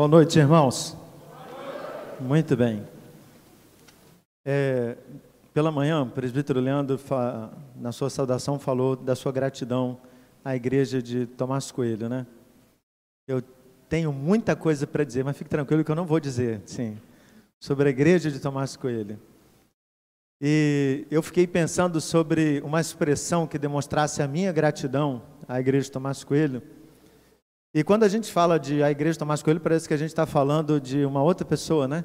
Boa noite, irmãos. Muito bem. É, pela manhã, o presbítero Leandro, na sua saudação, falou da sua gratidão à igreja de Tomás Coelho, né? Eu tenho muita coisa para dizer, mas fique tranquilo que eu não vou dizer, sim, sobre a igreja de Tomás Coelho. E eu fiquei pensando sobre uma expressão que demonstrasse a minha gratidão à igreja de Tomás Coelho. E quando a gente fala de a igreja Tomás Coelho, parece que a gente está falando de uma outra pessoa, né?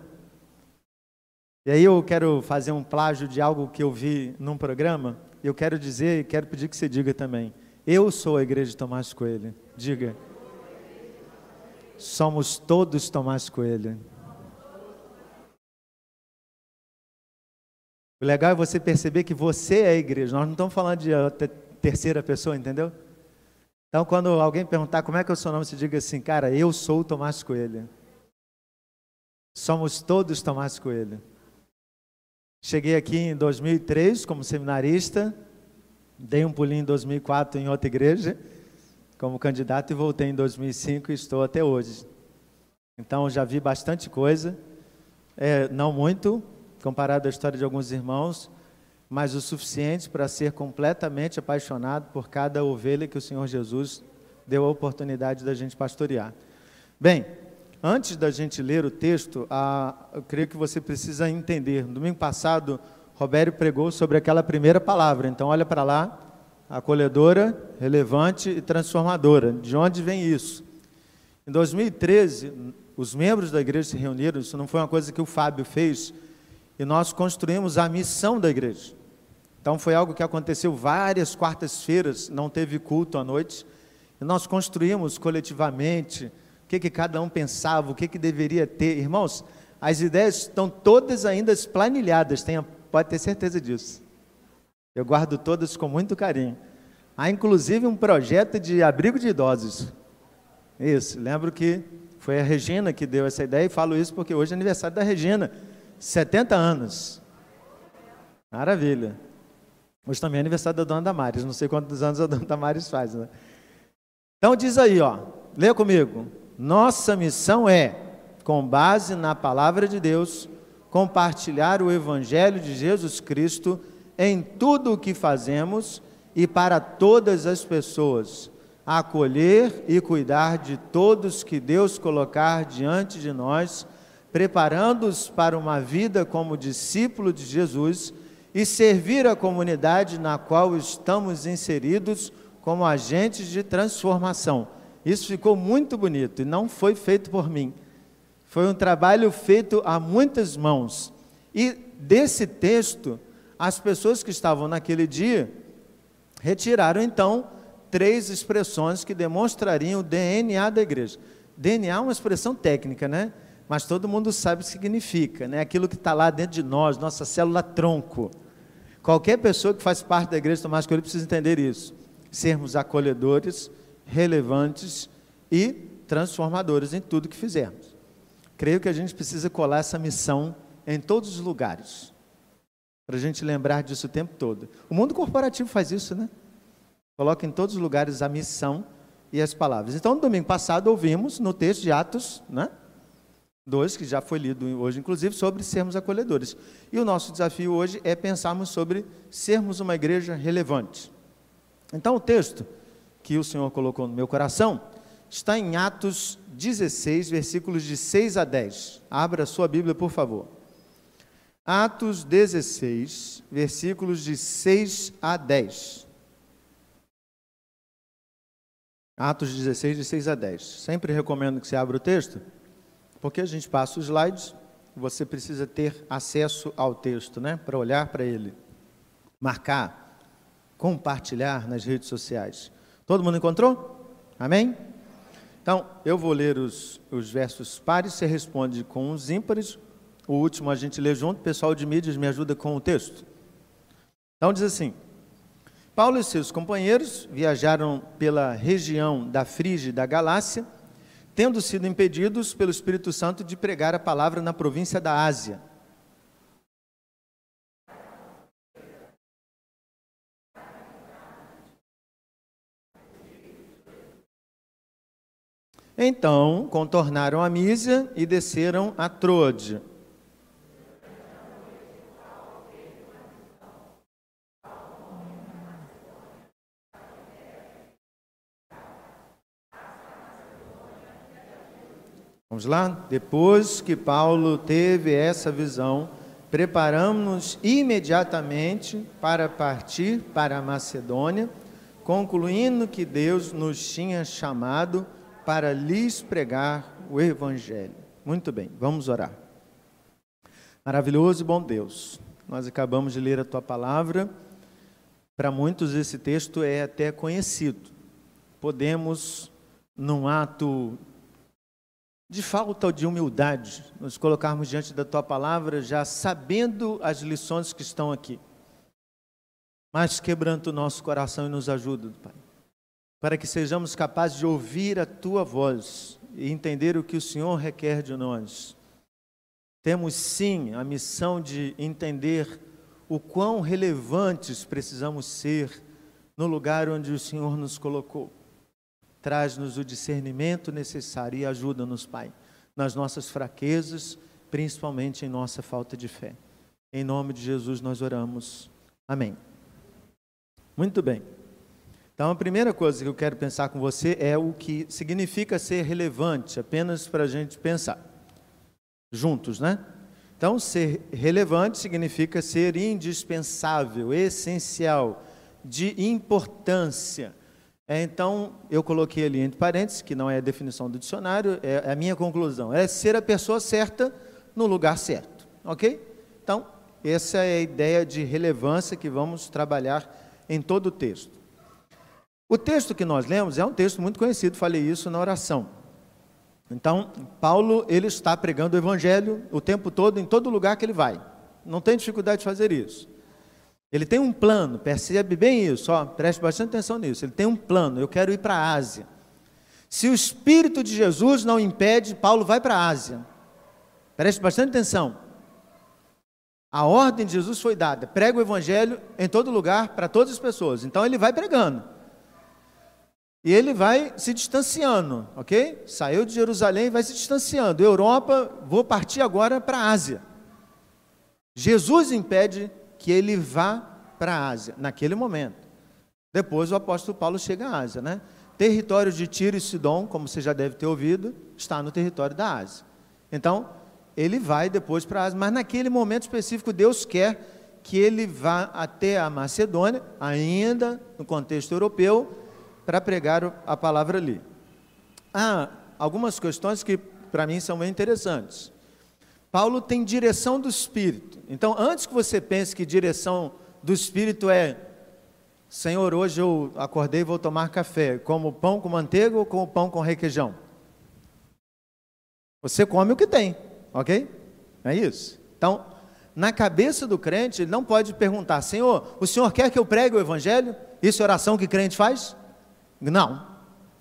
E aí eu quero fazer um plágio de algo que eu vi num programa, e eu quero dizer e quero pedir que você diga também. Eu sou a igreja de Tomás Coelho. Diga. Somos todos Tomás Coelho. O legal é você perceber que você é a igreja. Nós não estamos falando de terceira pessoa, entendeu? Então, quando alguém perguntar como é que é o seu nome, você diga assim, cara, eu sou Tomás Coelho. Somos todos Tomás Coelho. Cheguei aqui em 2003 como seminarista, dei um pulinho em 2004 em outra igreja como candidato e voltei em 2005 e estou até hoje. Então já vi bastante coisa, é, não muito, comparado à história de alguns irmãos, mas o suficiente para ser completamente apaixonado por cada ovelha que o Senhor Jesus deu a oportunidade da gente pastorear. Bem, antes da gente ler o texto, a, eu creio que você precisa entender. No domingo passado, Robério pregou sobre aquela primeira palavra, então olha para lá, acolhedora, relevante e transformadora. De onde vem isso? Em 2013, os membros da igreja se reuniram, isso não foi uma coisa que o Fábio fez, e nós construímos a missão da igreja. Então foi algo que aconteceu várias quartas-feiras, não teve culto à noite, e nós construímos coletivamente o que, que cada um pensava, o que, que deveria ter. Irmãos, as ideias estão todas ainda planilhadas, tenha, pode ter certeza disso. Eu guardo todas com muito carinho. Há inclusive um projeto de abrigo de idosos. Isso, lembro que foi a Regina que deu essa ideia e falo isso porque hoje é aniversário da Regina, 70 anos. Maravilha. Hoje também é aniversário da dona Damares, não sei quantos anos a dona Damares faz, né? Então diz aí, ó, lê comigo. Nossa missão é, com base na palavra de Deus, compartilhar o evangelho de Jesus Cristo em tudo o que fazemos e para todas as pessoas, acolher e cuidar de todos que Deus colocar diante de nós, preparando-os para uma vida como discípulo de Jesus e servir a comunidade na qual estamos inseridos como agentes de transformação. Isso ficou muito bonito e não foi feito por mim. Foi um trabalho feito a muitas mãos. E desse texto, as pessoas que estavam naquele dia retiraram então três expressões que demonstrariam o DNA da igreja. DNA é uma expressão técnica, né? Mas todo mundo sabe o que significa, né? Aquilo que está lá dentro de nós, nossa célula tronco. Qualquer pessoa que faz parte da igreja Tomás Coelho precisa entender isso. Sermos acolhedores, relevantes e transformadores em tudo que fizermos. Creio que a gente precisa colar essa missão em todos os lugares. Para a gente lembrar disso o tempo todo. O mundo corporativo faz isso, né? Coloca em todos os lugares a missão e as palavras. Então, no domingo passado, ouvimos no texto de Atos, né? 2, que já foi lido hoje, inclusive, sobre sermos acolhedores. E o nosso desafio hoje é pensarmos sobre sermos uma igreja relevante. Então, o texto que o Senhor colocou no meu coração está em Atos 16, versículos de 6 a 10. Abra a sua Bíblia, por favor. Atos 16, versículos de 6 a 10. Atos 16, de 6 a 10. Sempre recomendo que você abra o texto, porque a gente passa os slides, você precisa ter acesso ao texto, né? Para olhar para ele, marcar, compartilhar nas redes sociais. Todo mundo encontrou? Amém? Então, eu vou ler os, os versos pares, você responde com os ímpares, o último a gente lê junto, o pessoal de mídias me ajuda com o texto. Então diz assim: Paulo e seus companheiros viajaram pela região da Frígia e da Galácia, tendo sido impedidos pelo Espírito Santo de pregar a palavra na província da Ásia. Então contornaram a Mísia e desceram a Trode. Vamos lá? Depois que Paulo teve essa visão, preparamos-nos imediatamente para partir para a Macedônia, concluindo que Deus nos tinha chamado para lhes pregar o Evangelho. Muito bem, vamos orar. Maravilhoso e bom Deus, nós acabamos de ler a tua palavra. Para muitos, esse texto é até conhecido. Podemos, num ato de falta de humildade, nos colocarmos diante da tua palavra já sabendo as lições que estão aqui. Mas quebrando o nosso coração e nos ajuda, Pai, para que sejamos capazes de ouvir a tua voz e entender o que o Senhor requer de nós. Temos sim a missão de entender o quão relevantes precisamos ser no lugar onde o Senhor nos colocou. Traz-nos o discernimento necessário e ajuda-nos, Pai, nas nossas fraquezas, principalmente em nossa falta de fé. Em nome de Jesus nós oramos. Amém. Muito bem. Então, a primeira coisa que eu quero pensar com você é o que significa ser relevante, apenas para a gente pensar. Juntos, né? Então, ser relevante significa ser indispensável, essencial, de importância é, então, eu coloquei ali entre parênteses, que não é a definição do dicionário, é a minha conclusão. É ser a pessoa certa no lugar certo. Ok? Então, essa é a ideia de relevância que vamos trabalhar em todo o texto. O texto que nós lemos é um texto muito conhecido, falei isso na oração. Então, Paulo, ele está pregando o evangelho o tempo todo, em todo lugar que ele vai. Não tem dificuldade de fazer isso. Ele tem um plano, percebe bem isso, ó, preste bastante atenção nisso. Ele tem um plano, eu quero ir para a Ásia. Se o Espírito de Jesus não impede, Paulo vai para a Ásia. Preste bastante atenção. A ordem de Jesus foi dada: prega o Evangelho em todo lugar, para todas as pessoas. Então ele vai pregando. E ele vai se distanciando, ok? Saiu de Jerusalém e vai se distanciando. Europa, vou partir agora para a Ásia. Jesus impede que ele vá para a Ásia, naquele momento. Depois o apóstolo Paulo chega à Ásia, né? Território de Tiro e Sidom, como você já deve ter ouvido, está no território da Ásia. Então, ele vai depois para a Ásia, mas naquele momento específico, Deus quer que ele vá até a Macedônia, ainda no contexto europeu, para pregar a palavra ali. Há algumas questões que para mim são bem interessantes. Paulo tem direção do Espírito. Então, antes que você pense que direção do Espírito é Senhor, hoje eu acordei e vou tomar café, como pão com manteiga ou como pão com requeijão? Você come o que tem, ok? É isso. Então, na cabeça do crente, ele não pode perguntar: Senhor, o Senhor quer que eu pregue o Evangelho? Isso é oração que crente faz? Não.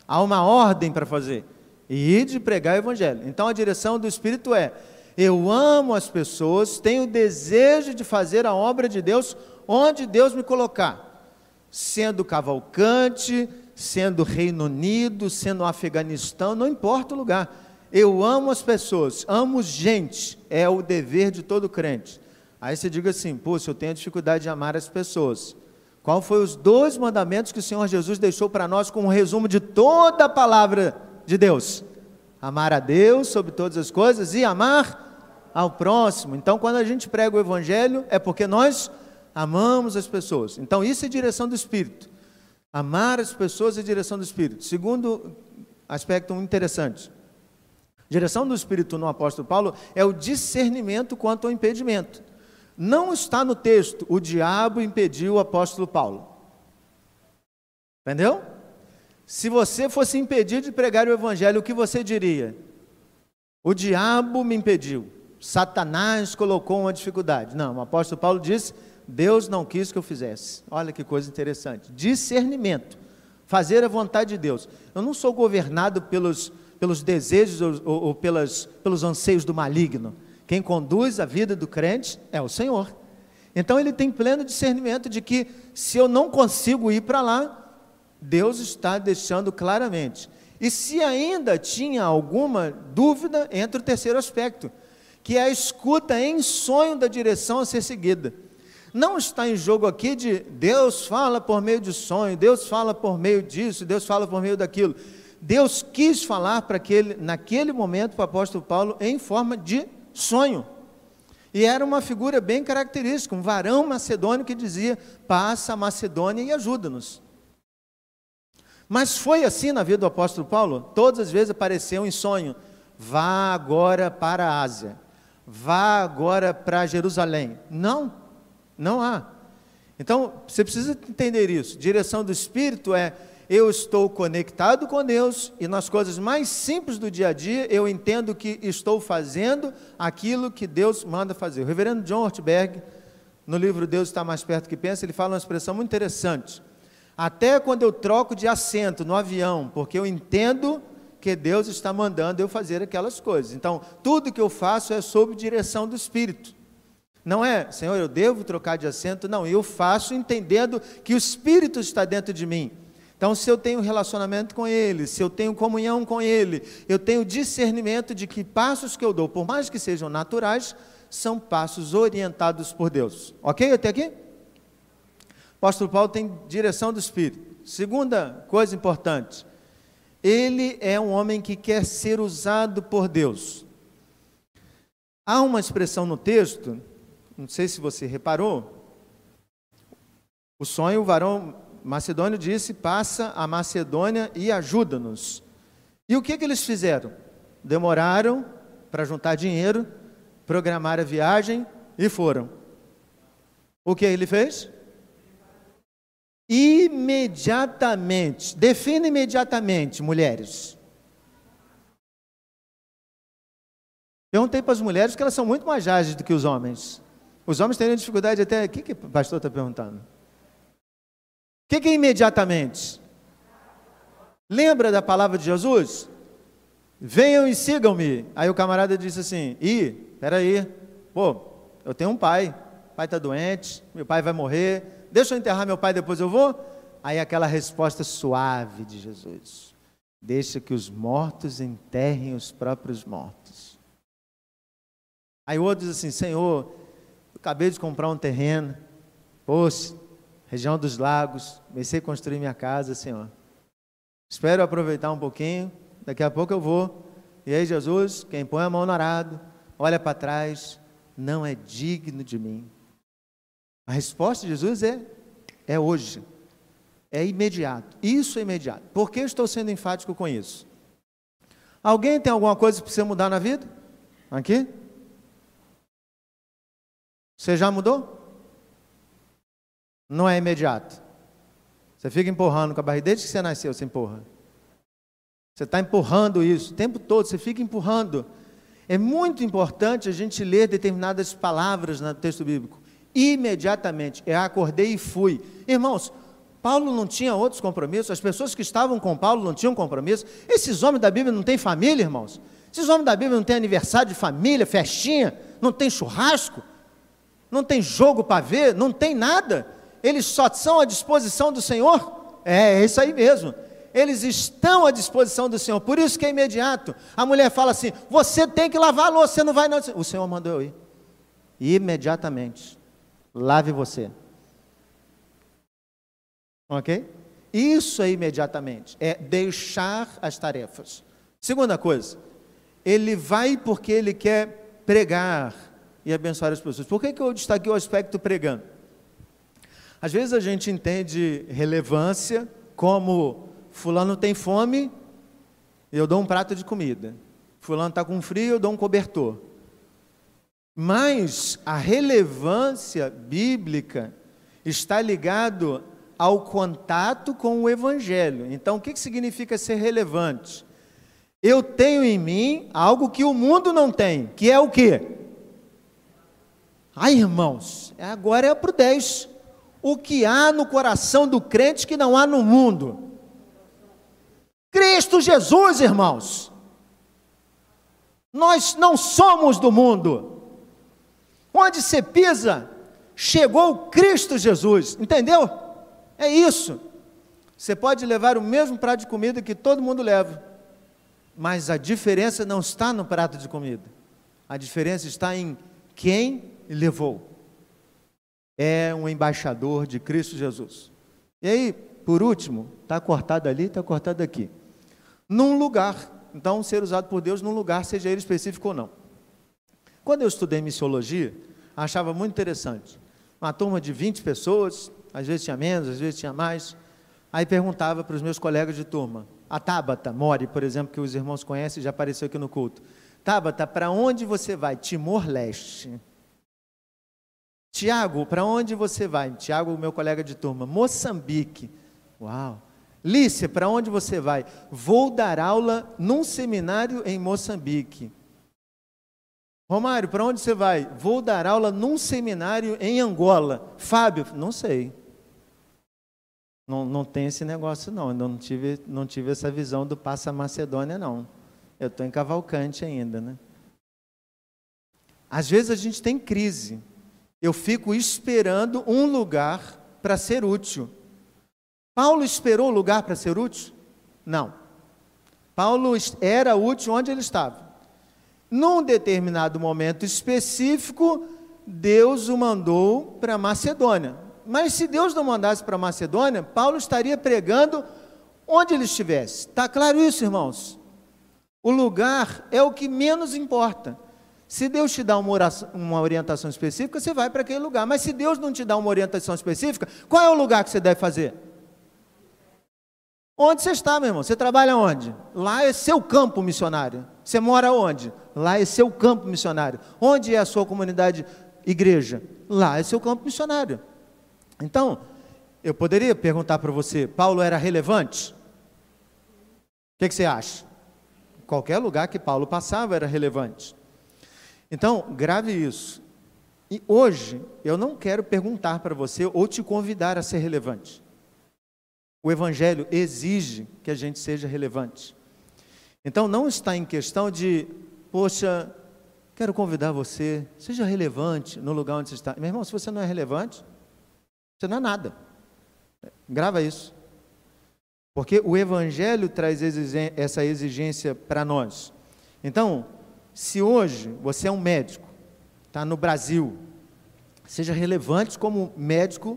Há uma ordem para fazer: ir de pregar o Evangelho. Então, a direção do Espírito é: eu amo as pessoas, tenho desejo de fazer a obra de Deus onde Deus me colocar, sendo Cavalcante, sendo Reino Unido, sendo Afeganistão, não importa o lugar. Eu amo as pessoas, amo gente, é o dever de todo crente. Aí você diga assim: poxa, eu tenho dificuldade de amar as pessoas. Qual foi os dois mandamentos que o Senhor Jesus deixou para nós como um resumo de toda a palavra de Deus? Amar a Deus sobre todas as coisas e amar ao próximo. Então, quando a gente prega o Evangelho, é porque nós amamos as pessoas. Então, isso é direção do Espírito. Amar as pessoas é direção do Espírito. Segundo aspecto interessante. Direção do Espírito no apóstolo Paulo é o discernimento quanto ao impedimento. Não está no texto, o diabo impediu o apóstolo Paulo. Entendeu? Se você fosse impedido de pregar o evangelho, o que você diria? O diabo me impediu. Satanás colocou uma dificuldade. Não, o apóstolo Paulo disse: Deus não quis que eu fizesse. Olha que coisa interessante. Discernimento. Fazer a vontade de Deus. Eu não sou governado pelos, pelos desejos ou, ou, ou pelas, pelos anseios do maligno. Quem conduz a vida do crente é o Senhor. Então ele tem pleno discernimento de que se eu não consigo ir para lá, Deus está deixando claramente. E se ainda tinha alguma dúvida, entra o terceiro aspecto, que é a escuta em sonho da direção a ser seguida. Não está em jogo aqui de Deus fala por meio de sonho, Deus fala por meio disso, Deus fala por meio daquilo. Deus quis falar para aquele, naquele momento para o apóstolo Paulo em forma de sonho. E era uma figura bem característica, um varão macedônio que dizia: passa a Macedônia e ajuda-nos. Mas foi assim na vida do apóstolo Paulo? Todas as vezes apareceu em sonho: vá agora para a Ásia, vá agora para Jerusalém. Não. Não há. Então, você precisa entender isso. Direção do Espírito é eu estou conectado com Deus e nas coisas mais simples do dia a dia eu entendo que estou fazendo aquilo que Deus manda fazer. O reverendo John Ortberg, no livro Deus está mais perto que pensa, ele fala uma expressão muito interessante. Até quando eu troco de assento no avião, porque eu entendo que Deus está mandando eu fazer aquelas coisas. Então, tudo que eu faço é sob direção do Espírito. Não é, Senhor, eu devo trocar de assento. Não, eu faço entendendo que o Espírito está dentro de mim. Então, se eu tenho relacionamento com Ele, se eu tenho comunhão com Ele, eu tenho discernimento de que passos que eu dou, por mais que sejam naturais, são passos orientados por Deus. Ok até aqui? O apóstolo Paulo tem direção do Espírito. Segunda coisa importante, ele é um homem que quer ser usado por Deus. Há uma expressão no texto não sei se você reparou. O sonho, o varão macedônio disse: passa a Macedônia e ajuda-nos. E o que, que eles fizeram? Demoraram para juntar dinheiro, programar a viagem e foram. O que ele fez? Imediatamente. Defina imediatamente, mulheres. Perguntei para as mulheres que elas são muito mais ágeis do que os homens. Os homens teriam dificuldade até. O que, que o pastor está perguntando? O que, que é imediatamente? Lembra da palavra de Jesus? Venham e sigam-me. Aí o camarada disse assim: Ih, peraí, pô, eu tenho um pai, pai está doente, meu pai vai morrer, deixa eu enterrar meu pai, depois eu vou. Aí aquela resposta suave de Jesus: Deixa que os mortos enterrem os próprios mortos. Aí o outro diz assim: Senhor, acabei de comprar um terreno, poxa, região dos lagos, comecei a construir minha casa, Senhor. Espero aproveitar um pouquinho, daqui a pouco eu vou. E aí, Jesus, quem põe a mão no arado, olha para trás, não é digno de mim. A resposta de Jesus é: é hoje, é imediato. Isso é imediato. Por que estou sendo enfático com isso? Alguém tem alguma coisa que precisa mudar na vida? Aqui? Você já mudou? Não é imediato. Você fica empurrando com a barriga, desde que você nasceu, você empurra. Você está empurrando isso o tempo todo, você fica empurrando. É muito importante a gente ler determinadas palavras no texto bíblico. Imediatamente, é acordei e fui. Irmãos, Paulo não tinha outros compromissos, as pessoas que estavam com Paulo não tinham compromisso. Esses homens da Bíblia não têm família, irmãos. Esses homens da Bíblia não têm aniversário de família, festinha, não tem churrasco não tem jogo para ver, não tem nada. Eles só são à disposição do Senhor. É, é isso aí mesmo. Eles estão à disposição do Senhor, por isso que é imediato. A mulher fala assim: você tem que lavar a louça, você não vai não. O Senhor mandou eu ir. Imediatamente. Lave você. Ok? Isso é imediatamente. É deixar as tarefas. Segunda coisa, ele vai porque ele quer pregar e abençoar as pessoas. Por que, que eu destaquei o aspecto pregando? Às vezes a gente entende relevância como fulano tem fome, eu dou um prato de comida. Fulano está com frio, eu dou um cobertor. Mas a relevância bíblica está ligado ao contato com o evangelho. Então, o que significa ser relevante? Eu tenho em mim algo que o mundo não tem, que é o quê? Ai, irmãos, agora é para o 10. O que há no coração do crente que não há no mundo? Cristo Jesus, irmãos. Nós não somos do mundo. Onde você pisa, chegou Cristo Jesus, entendeu? É isso. Você pode levar o mesmo prato de comida que todo mundo leva. Mas a diferença não está no prato de comida. A diferença está em quem levou. É um embaixador de Cristo Jesus. E aí, por último, está cortado ali, está cortado aqui. Num lugar. Então, ser usado por Deus num lugar, seja ele específico ou não. Quando eu estudei missiologia, achava muito interessante. Uma turma de 20 pessoas, às vezes tinha menos, às vezes tinha mais. Aí perguntava para os meus colegas de turma, a Tabata Mori, por exemplo, que os irmãos conhecem, já apareceu aqui no culto. Tabata, para onde você vai? Timor-Leste. Tiago, para onde você vai? Tiago, meu colega de turma. Moçambique. Uau. Lícia, para onde você vai? Vou dar aula num seminário em Moçambique. Romário, para onde você vai? Vou dar aula num seminário em Angola. Fábio, não sei. Não, não tem esse negócio, não. Eu não tive, não tive essa visão do Passa Macedônia, não. Eu estou em Cavalcante ainda, né? Às vezes a gente tem crise. Eu fico esperando um lugar para ser útil. Paulo esperou o lugar para ser útil? Não. Paulo era útil onde ele estava. Num determinado momento específico, Deus o mandou para Macedônia. Mas se Deus não mandasse para Macedônia, Paulo estaria pregando onde ele estivesse. Está claro isso, irmãos? O lugar é o que menos importa. Se Deus te dá uma, oração, uma orientação específica, você vai para aquele lugar. Mas se Deus não te dá uma orientação específica, qual é o lugar que você deve fazer? Onde você está, meu irmão? Você trabalha onde? Lá é seu campo missionário. Você mora onde? Lá é seu campo missionário. Onde é a sua comunidade igreja? Lá é seu campo missionário. Então, eu poderia perguntar para você: Paulo era relevante? O que, que você acha? Qualquer lugar que Paulo passava era relevante. Então, grave isso. E hoje, eu não quero perguntar para você ou te convidar a ser relevante. O Evangelho exige que a gente seja relevante. Então, não está em questão de, poxa, quero convidar você, seja relevante no lugar onde você está. Meu irmão, se você não é relevante, você não é nada. Grava isso. Porque o Evangelho traz essa exigência para nós. Então, se hoje você é um médico, está no Brasil, seja relevante como médico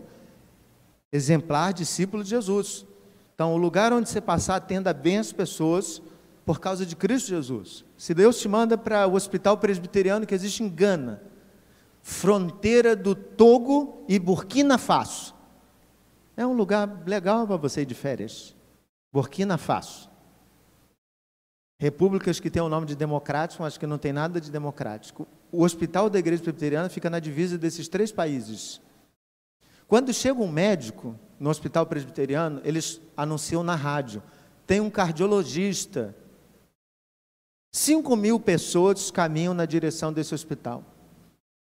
exemplar, discípulo de Jesus. Então, o lugar onde você passar, atenda bem as pessoas por causa de Cristo Jesus. Se Deus te manda para o hospital presbiteriano que existe em Gana, fronteira do Togo e Burkina Faso, é um lugar legal para você ir de férias. Burkina Faso. Repúblicas que têm o nome de democrático, mas que não tem nada de democrático. O hospital da igreja presbiteriana fica na divisa desses três países. Quando chega um médico no hospital presbiteriano, eles anunciam na rádio: tem um cardiologista. Cinco mil pessoas caminham na direção desse hospital.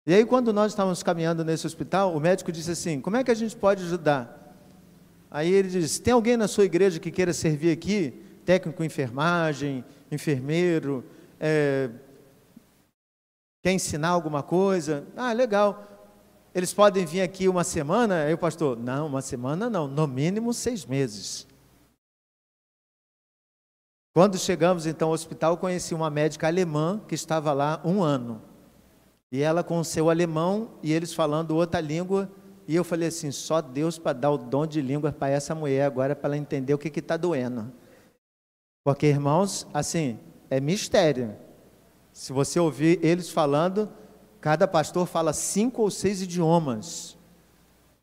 E aí, quando nós estávamos caminhando nesse hospital, o médico disse assim: Como é que a gente pode ajudar? Aí ele disse: Tem alguém na sua igreja que queira servir aqui? Técnico em enfermagem, enfermeiro, é, quer ensinar alguma coisa? Ah, legal. Eles podem vir aqui uma semana? Aí o pastor, não, uma semana não, no mínimo seis meses. Quando chegamos então ao hospital, conheci uma médica alemã que estava lá um ano. E ela com o seu alemão e eles falando outra língua. E eu falei assim: só Deus para dar o dom de língua para essa mulher agora, para ela entender o que está doendo. Porque, irmãos, assim, é mistério. Se você ouvir eles falando, Cada pastor fala cinco ou seis idiomas.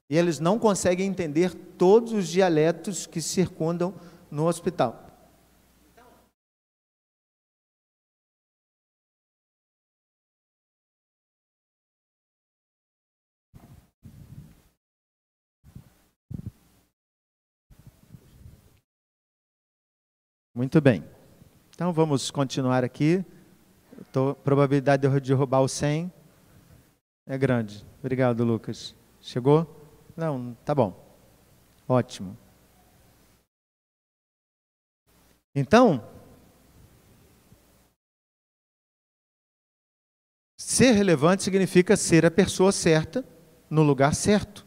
E eles não conseguem entender todos os dialetos que circundam no hospital. Muito bem. Então vamos continuar aqui. Tô, probabilidade de derrubar o 100 é grande. Obrigado, Lucas. Chegou? Não, tá bom. Ótimo. Então, ser relevante significa ser a pessoa certa no lugar certo.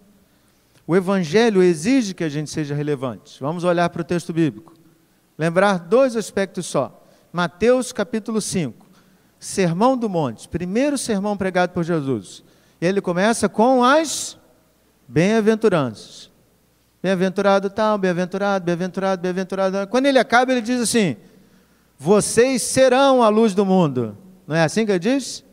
O Evangelho exige que a gente seja relevante. Vamos olhar para o texto bíblico. Lembrar dois aspectos só. Mateus capítulo 5, Sermão do Monte, primeiro sermão pregado por Jesus. Ele começa com as bem-aventuranças. Bem-aventurado tal, bem-aventurado, bem-aventurado, bem-aventurado. Quando ele acaba, ele diz assim: Vocês serão a luz do mundo. Não é assim que ele diz?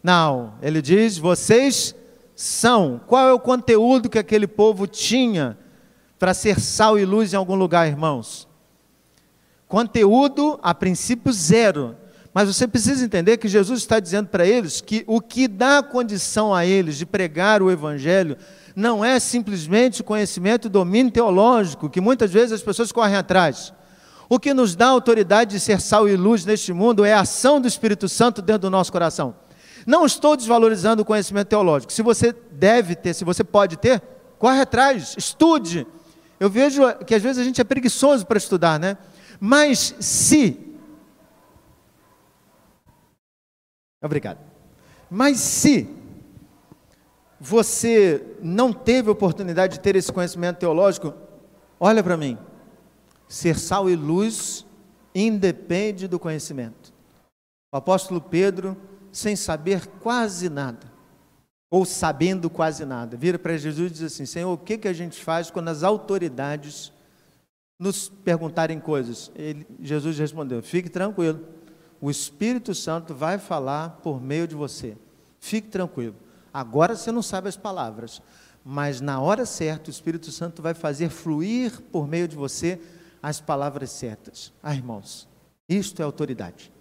Não, ele diz: Vocês são. Qual é o conteúdo que aquele povo tinha para ser sal e luz em algum lugar, irmãos? Conteúdo, a princípio, zero. Mas você precisa entender que Jesus está dizendo para eles que o que dá condição a eles de pregar o Evangelho não é simplesmente conhecimento e domínio teológico, que muitas vezes as pessoas correm atrás. O que nos dá autoridade de ser sal e luz neste mundo é a ação do Espírito Santo dentro do nosso coração. Não estou desvalorizando o conhecimento teológico. Se você deve ter, se você pode ter, corre atrás, estude. Eu vejo que às vezes a gente é preguiçoso para estudar, né? Mas se. Obrigado. Mas se você não teve oportunidade de ter esse conhecimento teológico, olha para mim. Ser sal e luz independe do conhecimento. O apóstolo Pedro, sem saber quase nada, ou sabendo quase nada, vira para Jesus e diz assim: Senhor, o que, que a gente faz quando as autoridades nos perguntarem coisas. Ele, Jesus respondeu: Fique tranquilo, o Espírito Santo vai falar por meio de você. Fique tranquilo. Agora você não sabe as palavras, mas na hora certa o Espírito Santo vai fazer fluir por meio de você as palavras certas. Ah, irmãos, isto é autoridade.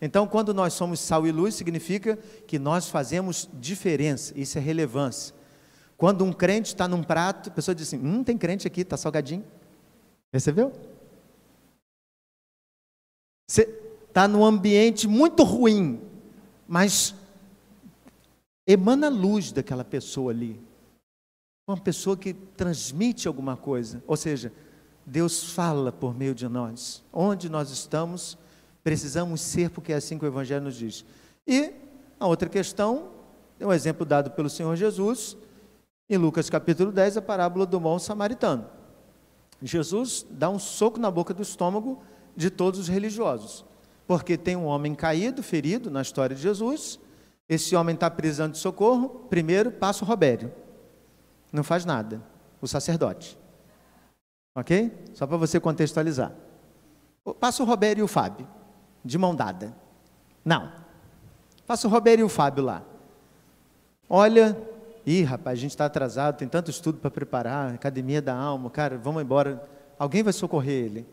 Então, quando nós somos sal e luz, significa que nós fazemos diferença, isso é relevância. Quando um crente está num prato, a pessoa diz assim: Hum, tem crente aqui, está salgadinho. Percebeu? Você está num ambiente muito ruim, mas emana luz daquela pessoa ali. Uma pessoa que transmite alguma coisa. Ou seja, Deus fala por meio de nós. Onde nós estamos, precisamos ser, porque é assim que o Evangelho nos diz. E a outra questão, é um exemplo dado pelo Senhor Jesus, em Lucas capítulo 10, a parábola do bom samaritano. Jesus dá um soco na boca do estômago de todos os religiosos, porque tem um homem caído, ferido na história de Jesus. Esse homem está precisando de socorro. Primeiro passa o Robério, não faz nada, o sacerdote, ok? Só para você contextualizar. Passa o Robério e o Fábio, de mão dada. Não. Passa o Robério e o Fábio lá. Olha, Ih, rapaz, a gente está atrasado, tem tanto estudo para preparar, academia da alma, cara, vamos embora. Alguém vai socorrer ele.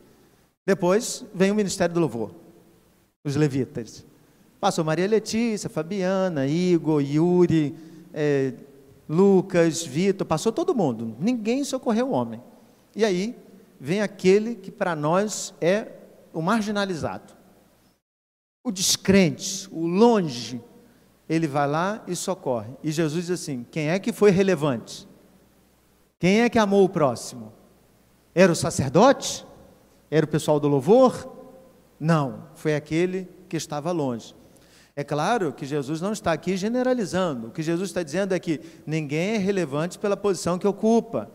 Depois vem o Ministério do Louvor, os levitas. Passou Maria Letícia, Fabiana, Igor, Yuri, é, Lucas, Vitor, passou todo mundo. Ninguém socorreu o homem. E aí vem aquele que para nós é o marginalizado, o descrente, o longe, ele vai lá e socorre. E Jesus diz assim: quem é que foi relevante? Quem é que amou o próximo? Era o sacerdote? Era o pessoal do louvor? Não, foi aquele que estava longe. É claro que Jesus não está aqui generalizando. O que Jesus está dizendo é que ninguém é relevante pela posição que ocupa.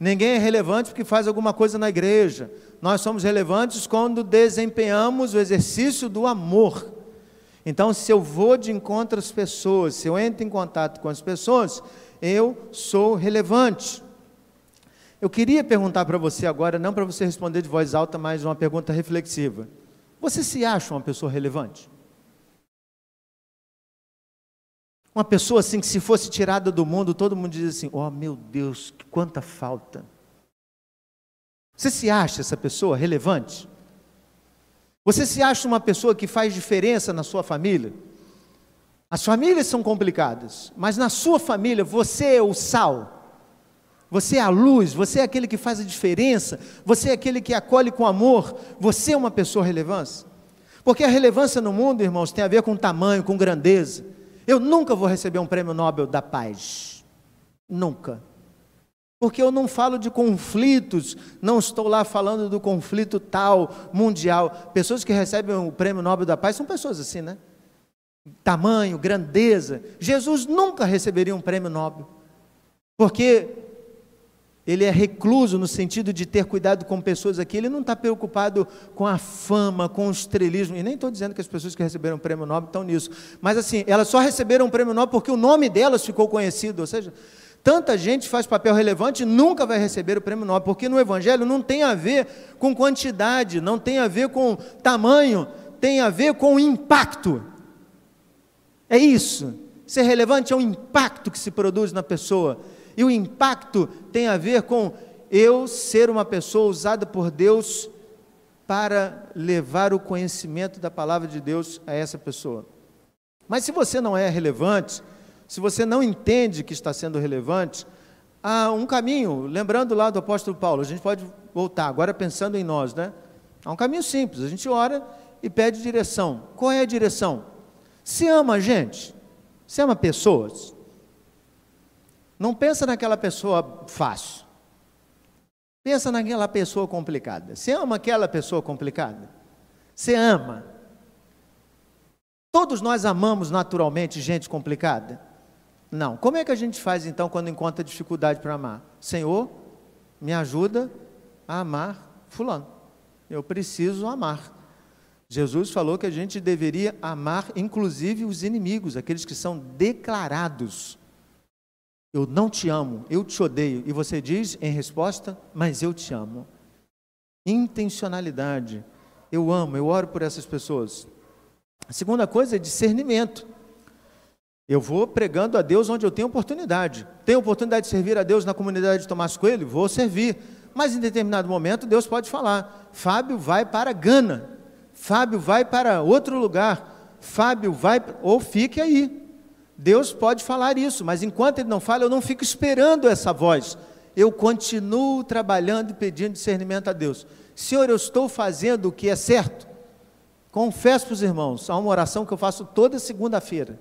Ninguém é relevante porque faz alguma coisa na igreja. Nós somos relevantes quando desempenhamos o exercício do amor. Então, se eu vou de encontro às pessoas, se eu entro em contato com as pessoas, eu sou relevante. Eu queria perguntar para você agora, não para você responder de voz alta, mas uma pergunta reflexiva. Você se acha uma pessoa relevante? Uma pessoa assim que se fosse tirada do mundo, todo mundo diz assim: "Oh, meu Deus, quanta falta". Você se acha essa pessoa relevante? Você se acha uma pessoa que faz diferença na sua família? As famílias são complicadas, mas na sua família você é o sal, você é a luz, você é aquele que faz a diferença, você é aquele que acolhe com amor, você é uma pessoa relevância. Porque a relevância no mundo, irmãos, tem a ver com tamanho, com grandeza. Eu nunca vou receber um prêmio Nobel da paz. Nunca. Porque eu não falo de conflitos, não estou lá falando do conflito tal, mundial. Pessoas que recebem o prêmio Nobel da Paz são pessoas assim, né? Tamanho, grandeza. Jesus nunca receberia um prêmio Nobel. Porque ele é recluso no sentido de ter cuidado com pessoas aqui, ele não está preocupado com a fama, com o estrelismo, e nem estou dizendo que as pessoas que receberam o prêmio Nobel estão nisso, mas assim, elas só receberam o prêmio Nobel porque o nome delas ficou conhecido, ou seja, tanta gente faz papel relevante e nunca vai receber o prêmio Nobel, porque no Evangelho não tem a ver com quantidade, não tem a ver com tamanho, tem a ver com impacto. É isso. Ser relevante é o impacto que se produz na pessoa. E o impacto tem a ver com eu ser uma pessoa usada por Deus para levar o conhecimento da palavra de Deus a essa pessoa. Mas se você não é relevante, se você não entende que está sendo relevante, há um caminho, lembrando lá do apóstolo Paulo, a gente pode voltar, agora pensando em nós, né? Há um caminho simples, a gente ora e pede direção. Qual é a direção? Se ama gente, se ama pessoas, não pensa naquela pessoa fácil. Pensa naquela pessoa complicada. Você ama aquela pessoa complicada? Você ama. Todos nós amamos naturalmente gente complicada? Não. Como é que a gente faz então quando encontra dificuldade para amar? Senhor, me ajuda a amar Fulano. Eu preciso amar. Jesus falou que a gente deveria amar inclusive os inimigos, aqueles que são declarados eu não te amo, eu te odeio. E você diz em resposta, mas eu te amo. Intencionalidade. Eu amo, eu oro por essas pessoas. A segunda coisa é discernimento. Eu vou pregando a Deus onde eu tenho oportunidade. Tenho oportunidade de servir a Deus na comunidade de Tomás Coelho? Vou servir. Mas em determinado momento Deus pode falar: Fábio vai para Gana. Fábio vai para outro lugar. Fábio vai, ou fique aí. Deus pode falar isso, mas enquanto Ele não fala, eu não fico esperando essa voz. Eu continuo trabalhando e pedindo discernimento a Deus. Senhor, eu estou fazendo o que é certo. Confesso para os irmãos, há uma oração que eu faço toda segunda-feira.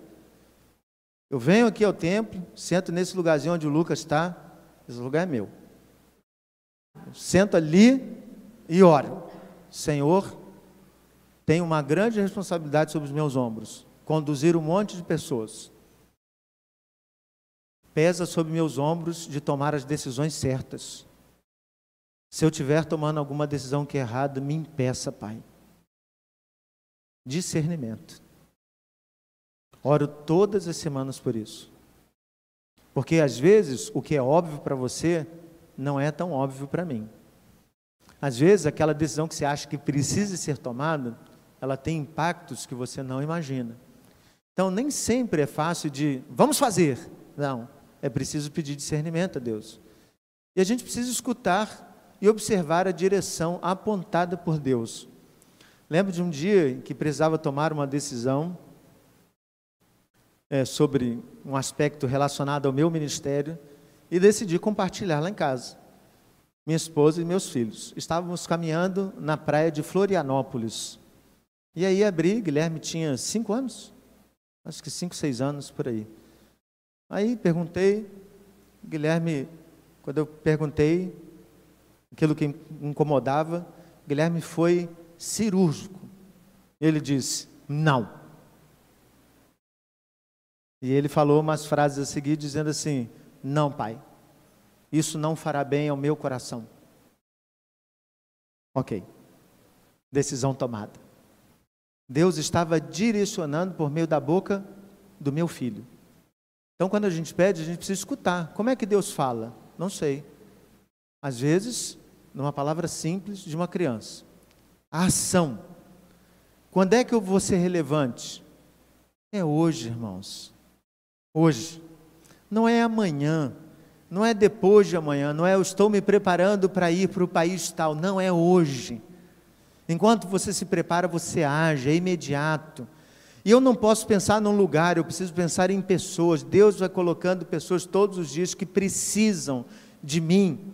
Eu venho aqui ao templo, sento nesse lugarzinho onde o Lucas está, esse lugar é meu. Eu sento ali e oro. Senhor, tenho uma grande responsabilidade sobre os meus ombros conduzir um monte de pessoas pesa sobre meus ombros de tomar as decisões certas. Se eu estiver tomando alguma decisão que é errada, me impeça, Pai. Discernimento. Oro todas as semanas por isso. Porque às vezes o que é óbvio para você não é tão óbvio para mim. Às vezes aquela decisão que você acha que precisa ser tomada, ela tem impactos que você não imagina. Então nem sempre é fácil de vamos fazer. Não é preciso pedir discernimento a Deus. E a gente precisa escutar e observar a direção apontada por Deus. Lembro de um dia em que precisava tomar uma decisão é, sobre um aspecto relacionado ao meu ministério e decidi compartilhar lá em casa. Minha esposa e meus filhos. Estávamos caminhando na praia de Florianópolis. E aí abri, Guilherme tinha cinco anos, acho que cinco, seis anos por aí. Aí perguntei, Guilherme, quando eu perguntei aquilo que incomodava, Guilherme foi cirúrgico. Ele disse: não. E ele falou umas frases a seguir, dizendo assim: não, pai, isso não fará bem ao meu coração. Ok, decisão tomada. Deus estava direcionando por meio da boca do meu filho. Então, quando a gente pede, a gente precisa escutar. Como é que Deus fala? Não sei. Às vezes, numa palavra simples de uma criança. A ação. Quando é que eu vou ser relevante? É hoje, irmãos. Hoje. Não é amanhã. Não é depois de amanhã. Não é eu estou me preparando para ir para o país tal. Não, é hoje. Enquanto você se prepara, você age, é imediato. E eu não posso pensar num lugar, eu preciso pensar em pessoas. Deus vai colocando pessoas todos os dias que precisam de mim.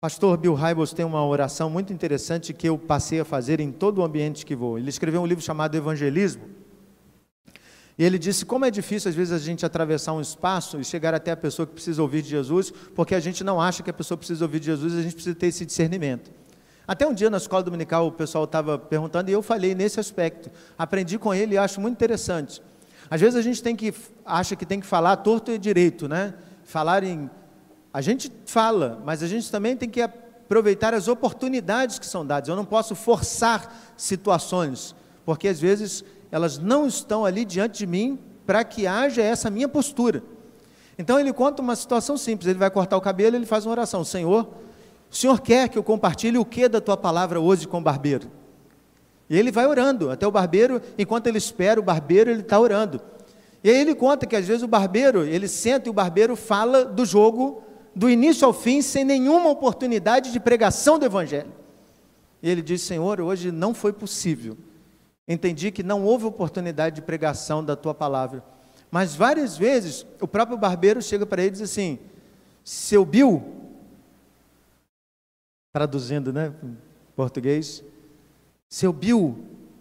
Pastor Bill Hybels tem uma oração muito interessante que eu passei a fazer em todo o ambiente que vou. Ele escreveu um livro chamado Evangelismo. E ele disse como é difícil às vezes a gente atravessar um espaço e chegar até a pessoa que precisa ouvir de Jesus, porque a gente não acha que a pessoa precisa ouvir de Jesus, a gente precisa ter esse discernimento. Até um dia na escola dominical o pessoal estava perguntando e eu falei nesse aspecto. Aprendi com ele e acho muito interessante. Às vezes a gente tem que acha que tem que falar torto e direito, né? Falar em a gente fala, mas a gente também tem que aproveitar as oportunidades que são dadas. Eu não posso forçar situações, porque às vezes elas não estão ali diante de mim para que haja essa minha postura. Então ele conta uma situação simples, ele vai cortar o cabelo, ele faz uma oração, Senhor, o Senhor quer que eu compartilhe o que da tua palavra hoje com o barbeiro? E ele vai orando, até o barbeiro, enquanto ele espera o barbeiro, ele está orando. E aí ele conta que às vezes o barbeiro, ele senta e o barbeiro fala do jogo do início ao fim, sem nenhuma oportunidade de pregação do Evangelho. E ele diz: Senhor, hoje não foi possível. Entendi que não houve oportunidade de pregação da tua palavra. Mas várias vezes o próprio barbeiro chega para ele e diz assim: Seu Bill, traduzindo, né, português, Seu Bill,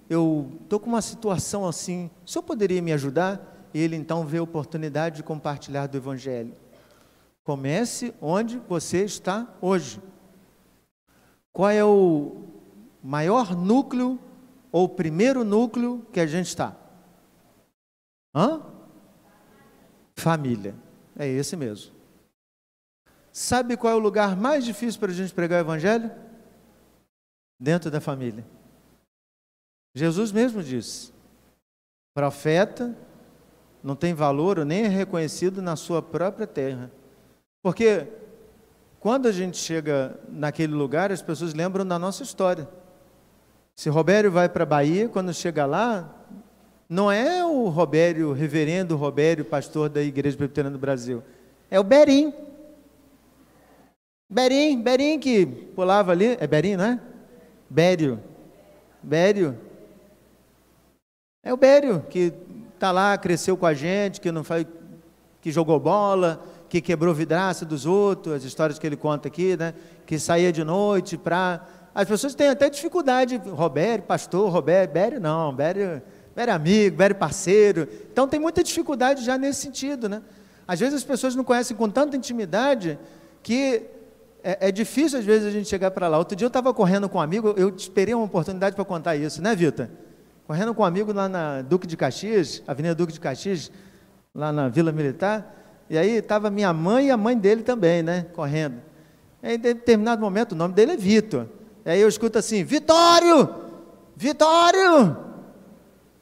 eu estou com uma situação assim, o senhor poderia me ajudar? E ele então vê a oportunidade de compartilhar do Evangelho. Comece onde você está hoje. Qual é o maior núcleo ou o primeiro núcleo que a gente está? Hã? Família. É esse mesmo. Sabe qual é o lugar mais difícil para a gente pregar o Evangelho? Dentro da família. Jesus mesmo disse: profeta não tem valor nem é reconhecido na sua própria terra. Porque quando a gente chega naquele lugar, as pessoas lembram da nossa história. Se Robério vai para a Bahia, quando chega lá, não é o Robério, o reverendo Robério, pastor da Igreja Presbiteriana do Brasil. É o Berim. Berim, Berim que pulava ali. É Berim, não é? Bério. Bério. É o Bério que está lá, cresceu com a gente, que não foi, que jogou bola, que quebrou vidraça dos outros, as histórias que ele conta aqui, né? Que saía de noite para. As pessoas têm até dificuldade, Roberto, pastor, Roberto, Bério não, Bério, Bério amigo, Bério parceiro. Então tem muita dificuldade já nesse sentido, né? Às vezes as pessoas não conhecem com tanta intimidade que é, é difícil às vezes a gente chegar para lá. Outro dia eu estava correndo com um amigo, eu esperei uma oportunidade para contar isso, né, Vitor? Correndo com um amigo lá na Duque de Caxias, Avenida Duque de Caxias, lá na Vila Militar. E aí estava minha mãe e a mãe dele também, né? Correndo. Em determinado momento, o nome dele é Vitor. E aí eu escuto assim: Vitório! Vitório!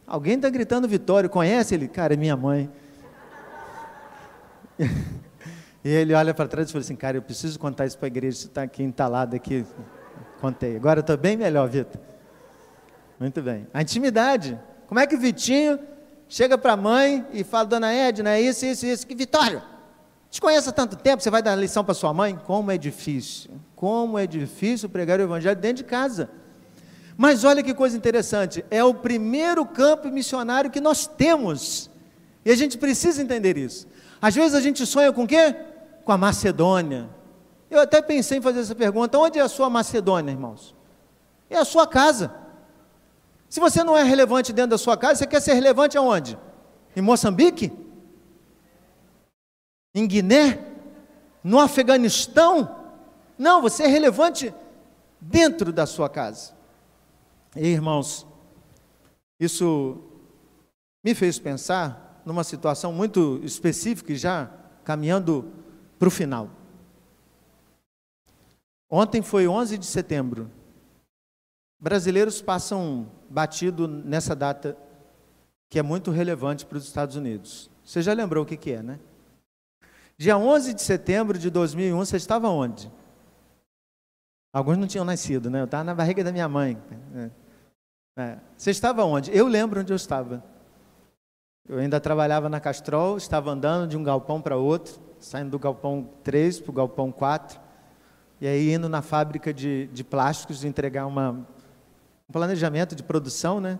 Alguém está gritando Vitório, conhece ele? Cara, é minha mãe. e ele olha para trás e fala assim: Cara, eu preciso contar isso para a igreja, você está aqui entalado aqui. Contei. Agora estou bem melhor, Vitor. Muito bem. A intimidade. Como é que o Vitinho chega para a mãe e fala, dona Edna, é isso, isso, isso. Que Vitório, te conheço há tanto tempo, você vai dar lição para sua mãe? Como é difícil, como é difícil pregar o evangelho dentro de casa. Mas olha que coisa interessante, é o primeiro campo missionário que nós temos. E a gente precisa entender isso. Às vezes a gente sonha com o quê? Com a Macedônia. Eu até pensei em fazer essa pergunta: onde é a sua Macedônia, irmãos? É a sua casa. Se você não é relevante dentro da sua casa, você quer ser relevante aonde? Em Moçambique? Em Guiné? No Afeganistão? Não, você é relevante dentro da sua casa. E irmãos, isso me fez pensar numa situação muito específica e já caminhando para o final. Ontem foi 11 de setembro. Brasileiros passam batido nessa data que é muito relevante para os Estados Unidos. Você já lembrou o que, que é, né? Dia 11 de setembro de 2001, você estava onde? Alguns não tinham nascido, né? Eu estava na barriga da minha mãe. É. É. Você estava onde? Eu lembro onde eu estava. Eu ainda trabalhava na Castrol, estava andando de um galpão para outro, saindo do galpão 3 para o galpão 4, e aí indo na fábrica de, de plásticos entregar uma um planejamento de produção, né?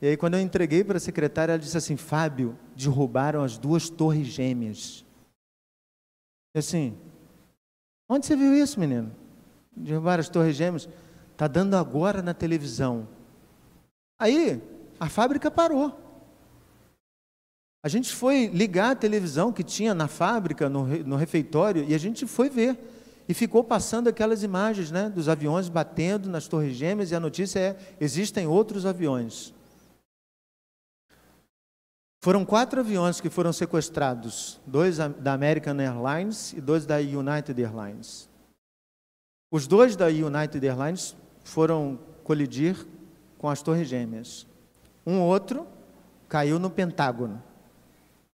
E aí, quando eu entreguei para a secretária, ela disse assim: Fábio, derrubaram as duas torres gêmeas. Assim, onde você viu isso, menino? Derrubaram as torres gêmeas? Está dando agora na televisão. Aí, a fábrica parou. A gente foi ligar a televisão que tinha na fábrica, no, no refeitório, e a gente foi ver. E ficou passando aquelas imagens né, dos aviões batendo nas Torres Gêmeas, e a notícia é: existem outros aviões. Foram quatro aviões que foram sequestrados: dois da American Airlines e dois da United Airlines. Os dois da United Airlines foram colidir com as Torres Gêmeas. Um outro caiu no Pentágono,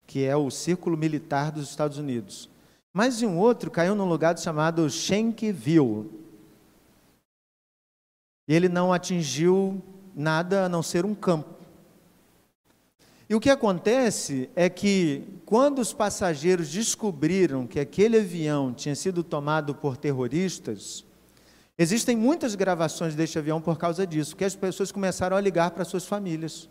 que é o círculo militar dos Estados Unidos. Mas um outro caiu num lugar chamado Schenkville. Ele não atingiu nada a não ser um campo. E o que acontece é que, quando os passageiros descobriram que aquele avião tinha sido tomado por terroristas, existem muitas gravações deste avião por causa disso, que as pessoas começaram a ligar para suas famílias.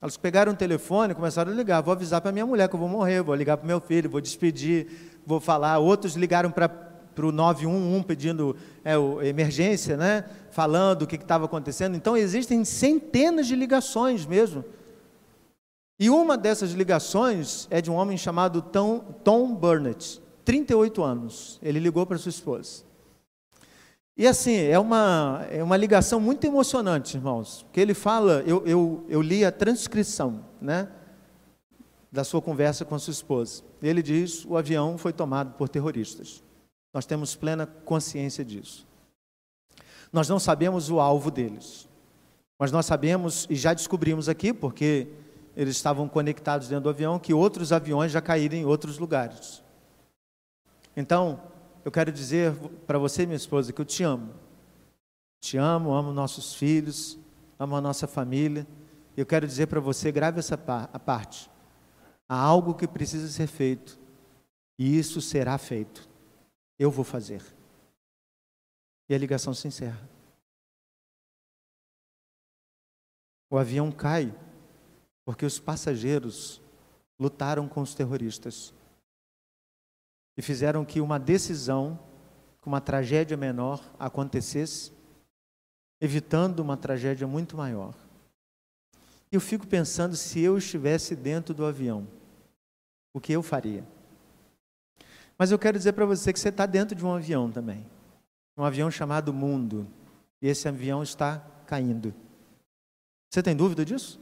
Elas pegaram o telefone e começaram a ligar. Vou avisar para minha mulher que eu vou morrer, vou ligar para meu filho, vou despedir, vou falar. Outros ligaram para o 911 pedindo é, emergência, né? falando o que estava acontecendo. Então, existem centenas de ligações mesmo. E uma dessas ligações é de um homem chamado Tom, Tom Burnett, 38 anos. Ele ligou para sua esposa. E assim, é uma, é uma ligação muito emocionante, irmãos, porque ele fala, eu, eu, eu li a transcrição, né, da sua conversa com a sua esposa. Ele diz, o avião foi tomado por terroristas. Nós temos plena consciência disso. Nós não sabemos o alvo deles, mas nós sabemos, e já descobrimos aqui, porque eles estavam conectados dentro do avião, que outros aviões já caíram em outros lugares. Então, eu quero dizer para você, minha esposa, que eu te amo. Te amo, amo nossos filhos, amo a nossa família. E eu quero dizer para você, grave essa parte. Há algo que precisa ser feito, e isso será feito. Eu vou fazer. E a ligação se encerra. O avião cai porque os passageiros lutaram com os terroristas e fizeram que uma decisão, que uma tragédia menor acontecesse, evitando uma tragédia muito maior. Eu fico pensando se eu estivesse dentro do avião, o que eu faria? Mas eu quero dizer para você que você está dentro de um avião também. Um avião chamado mundo. E esse avião está caindo. Você tem dúvida disso?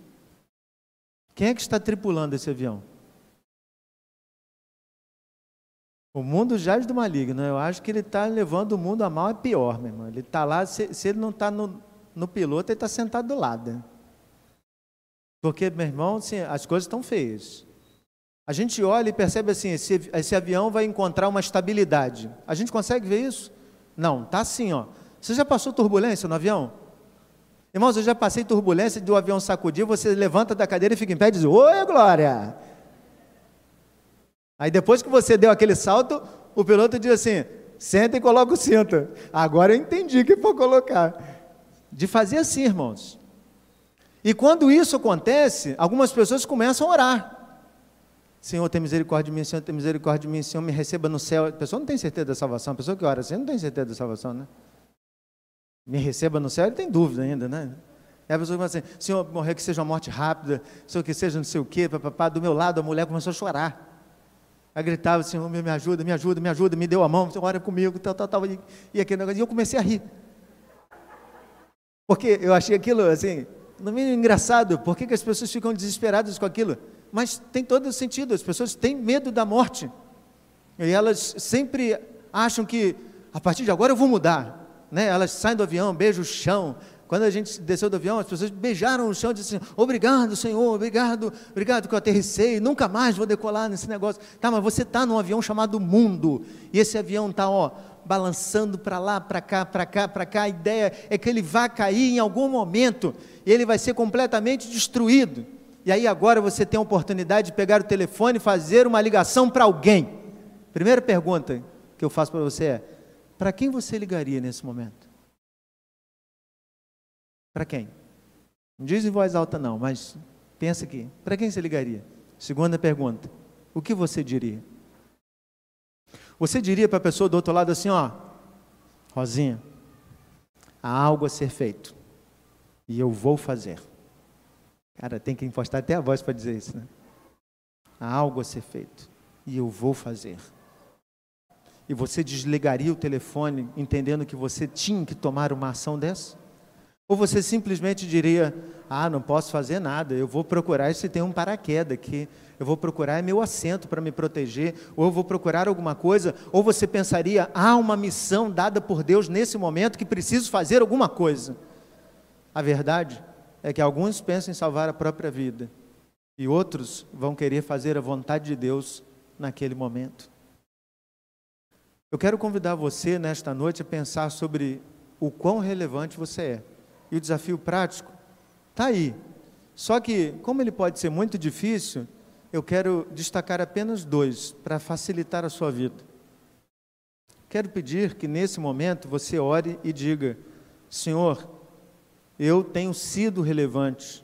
Quem é que está tripulando esse avião? O mundo jaz do maligno. Eu acho que ele está levando o mundo a mal é pior, meu irmão. Ele está lá, se, se, ele não está no, no piloto, ele está sentado do lado. Porque, meu irmão, assim, as coisas estão feias. A gente olha e percebe assim, esse, esse avião vai encontrar uma estabilidade. A gente consegue ver isso? Não, tá assim, ó. Você já passou turbulência no avião? Irmãos, eu já passei turbulência do avião sacudir, você levanta da cadeira e fica em pé e diz, oi, glória! Aí depois que você deu aquele salto, o piloto diz assim, senta e coloca o cinto. Agora eu entendi que for colocar. De fazer assim, irmãos. E quando isso acontece, algumas pessoas começam a orar. Senhor, tem misericórdia de mim, Senhor, tem misericórdia de mim, Senhor, me receba no céu. A pessoa não tem certeza da salvação, a pessoa que ora assim não tem certeza da salvação, né? Me receba no céu, ele tem dúvida ainda, né? É a pessoa que fala assim, Senhor, morrer que seja uma morte rápida, Senhor, que seja não sei o quê, papapá. Do meu lado, a mulher começou a chorar. Aí gritava, Senhor, me ajuda, me ajuda, me ajuda, me deu a mão, ora comigo, tal, tal, tal. E, e aquele negócio, e eu comecei a rir. Porque eu achei aquilo, assim, no mínimo engraçado, por que as pessoas ficam desesperadas com aquilo? mas tem todo o sentido. As pessoas têm medo da morte. E elas sempre acham que a partir de agora eu vou mudar. Né? Elas saem do avião, beijam o chão. Quando a gente desceu do avião, as pessoas beijaram o chão e disseram assim, obrigado, Senhor, obrigado, obrigado que eu aterricei, nunca mais vou decolar nesse negócio. Tá, mas você está num avião chamado mundo, e esse avião está, ó, balançando para lá, para cá, para cá, para cá. A ideia é que ele vai cair em algum momento, e ele vai ser completamente destruído. E aí agora você tem a oportunidade de pegar o telefone e fazer uma ligação para alguém. Primeira pergunta que eu faço para você é: para quem você ligaria nesse momento? Para quem? Não diz em voz alta não, mas pensa aqui. Para quem você ligaria? Segunda pergunta: o que você diria? Você diria para a pessoa do outro lado assim, ó, Rosinha, há algo a ser feito e eu vou fazer. Cara, tem que impostar até a voz para dizer isso, né? Há algo a ser feito e eu vou fazer. E você desligaria o telefone entendendo que você tinha que tomar uma ação dessa? Ou você simplesmente diria: Ah, não posso fazer nada, eu vou procurar se tem um paraquedas aqui, eu vou procurar meu assento para me proteger, ou eu vou procurar alguma coisa, ou você pensaria: há uma missão dada por Deus nesse momento que preciso fazer alguma coisa. A verdade é que alguns pensam em salvar a própria vida e outros vão querer fazer a vontade de Deus naquele momento. Eu quero convidar você nesta noite a pensar sobre o quão relevante você é. E o desafio prático está aí. Só que, como ele pode ser muito difícil, eu quero destacar apenas dois para facilitar a sua vida. Quero pedir que nesse momento você ore e diga: Senhor, eu tenho sido relevante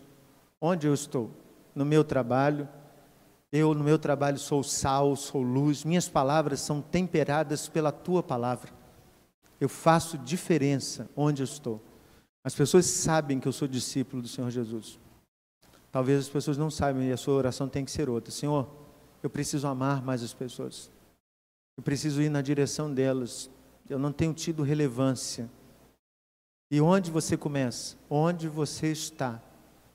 onde eu estou, no meu trabalho, eu, no meu trabalho, sou sal, sou luz, minhas palavras são temperadas pela tua palavra. Eu faço diferença onde eu estou. As pessoas sabem que eu sou discípulo do Senhor Jesus. Talvez as pessoas não saibam e a sua oração tem que ser outra. Senhor, eu preciso amar mais as pessoas. Eu preciso ir na direção delas. Eu não tenho tido relevância. E onde você começa? Onde você está?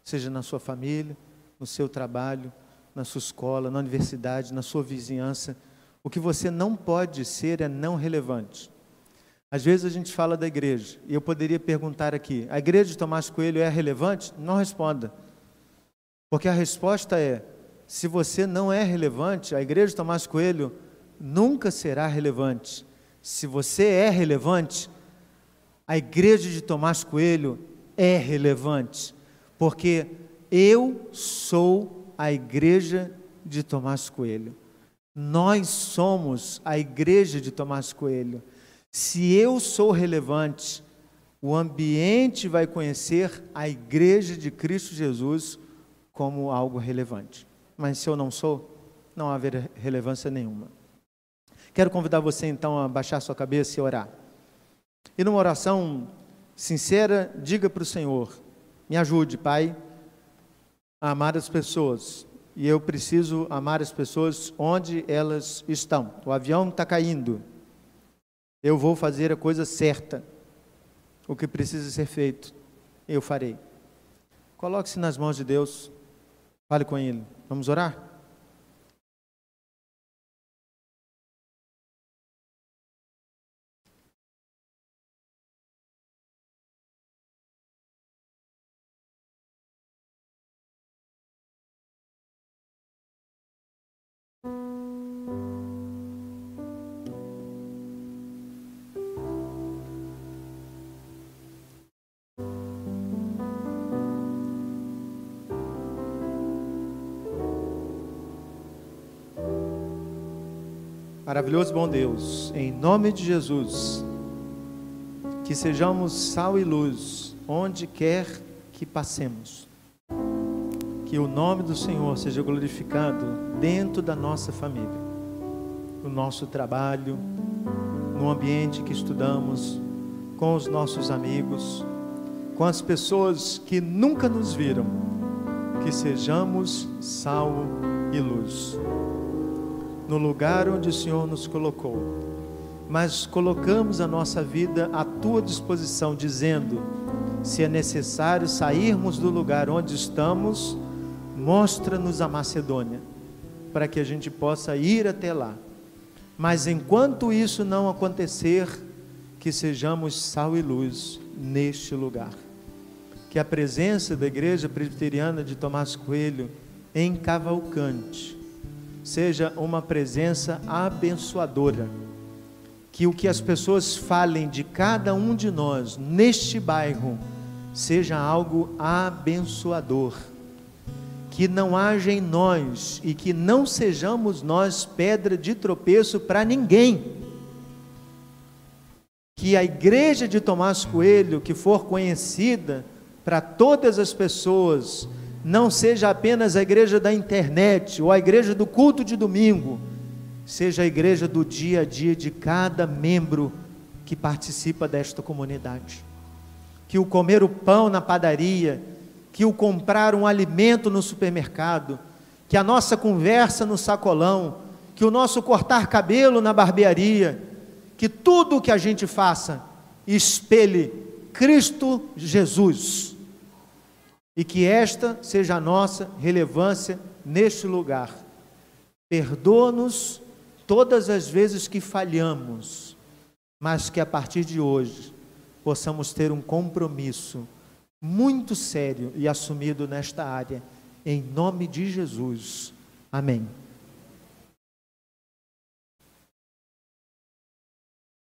Seja na sua família, no seu trabalho, na sua escola, na universidade, na sua vizinhança. O que você não pode ser é não relevante. Às vezes a gente fala da igreja, e eu poderia perguntar aqui: a igreja de Tomás Coelho é relevante? Não responda. Porque a resposta é: se você não é relevante, a igreja de Tomás Coelho nunca será relevante. Se você é relevante, a igreja de Tomás Coelho é relevante. Porque eu sou a igreja de Tomás Coelho. Nós somos a igreja de Tomás Coelho. Se eu sou relevante, o ambiente vai conhecer a igreja de Cristo Jesus como algo relevante. Mas se eu não sou, não haverá relevância nenhuma. Quero convidar você então a baixar sua cabeça e orar. E numa oração sincera, diga para o Senhor: Me ajude, Pai amar as pessoas. E eu preciso amar as pessoas onde elas estão. O avião está caindo. Eu vou fazer a coisa certa. O que precisa ser feito, eu farei. Coloque-se nas mãos de Deus. Fale com Ele. Vamos orar? Maravilhoso bom Deus, em nome de Jesus, que sejamos sal e luz onde quer que passemos. Que o nome do Senhor seja glorificado dentro da nossa família, no nosso trabalho, no ambiente que estudamos, com os nossos amigos, com as pessoas que nunca nos viram. Que sejamos sal e luz no lugar onde o Senhor nos colocou, mas colocamos a nossa vida à tua disposição, dizendo: se é necessário sairmos do lugar onde estamos, mostra-nos a Macedônia, para que a gente possa ir até lá. Mas enquanto isso não acontecer, que sejamos sal e luz neste lugar. Que a presença da Igreja Presbiteriana de Tomás Coelho em Cavalcante seja uma presença abençoadora. Que o que as pessoas falem de cada um de nós neste bairro seja algo abençoador. Que não haja em nós e que não sejamos nós pedra de tropeço para ninguém. Que a igreja de Tomás Coelho, que for conhecida para todas as pessoas, não seja apenas a igreja da internet ou a igreja do culto de domingo, seja a igreja do dia a dia de cada membro que participa desta comunidade. Que o comer o pão na padaria, que o comprar um alimento no supermercado, que a nossa conversa no sacolão, que o nosso cortar cabelo na barbearia, que tudo o que a gente faça espelhe Cristo Jesus. E que esta seja a nossa relevância neste lugar. Perdoa-nos todas as vezes que falhamos, mas que a partir de hoje possamos ter um compromisso muito sério e assumido nesta área, em nome de Jesus. Amém.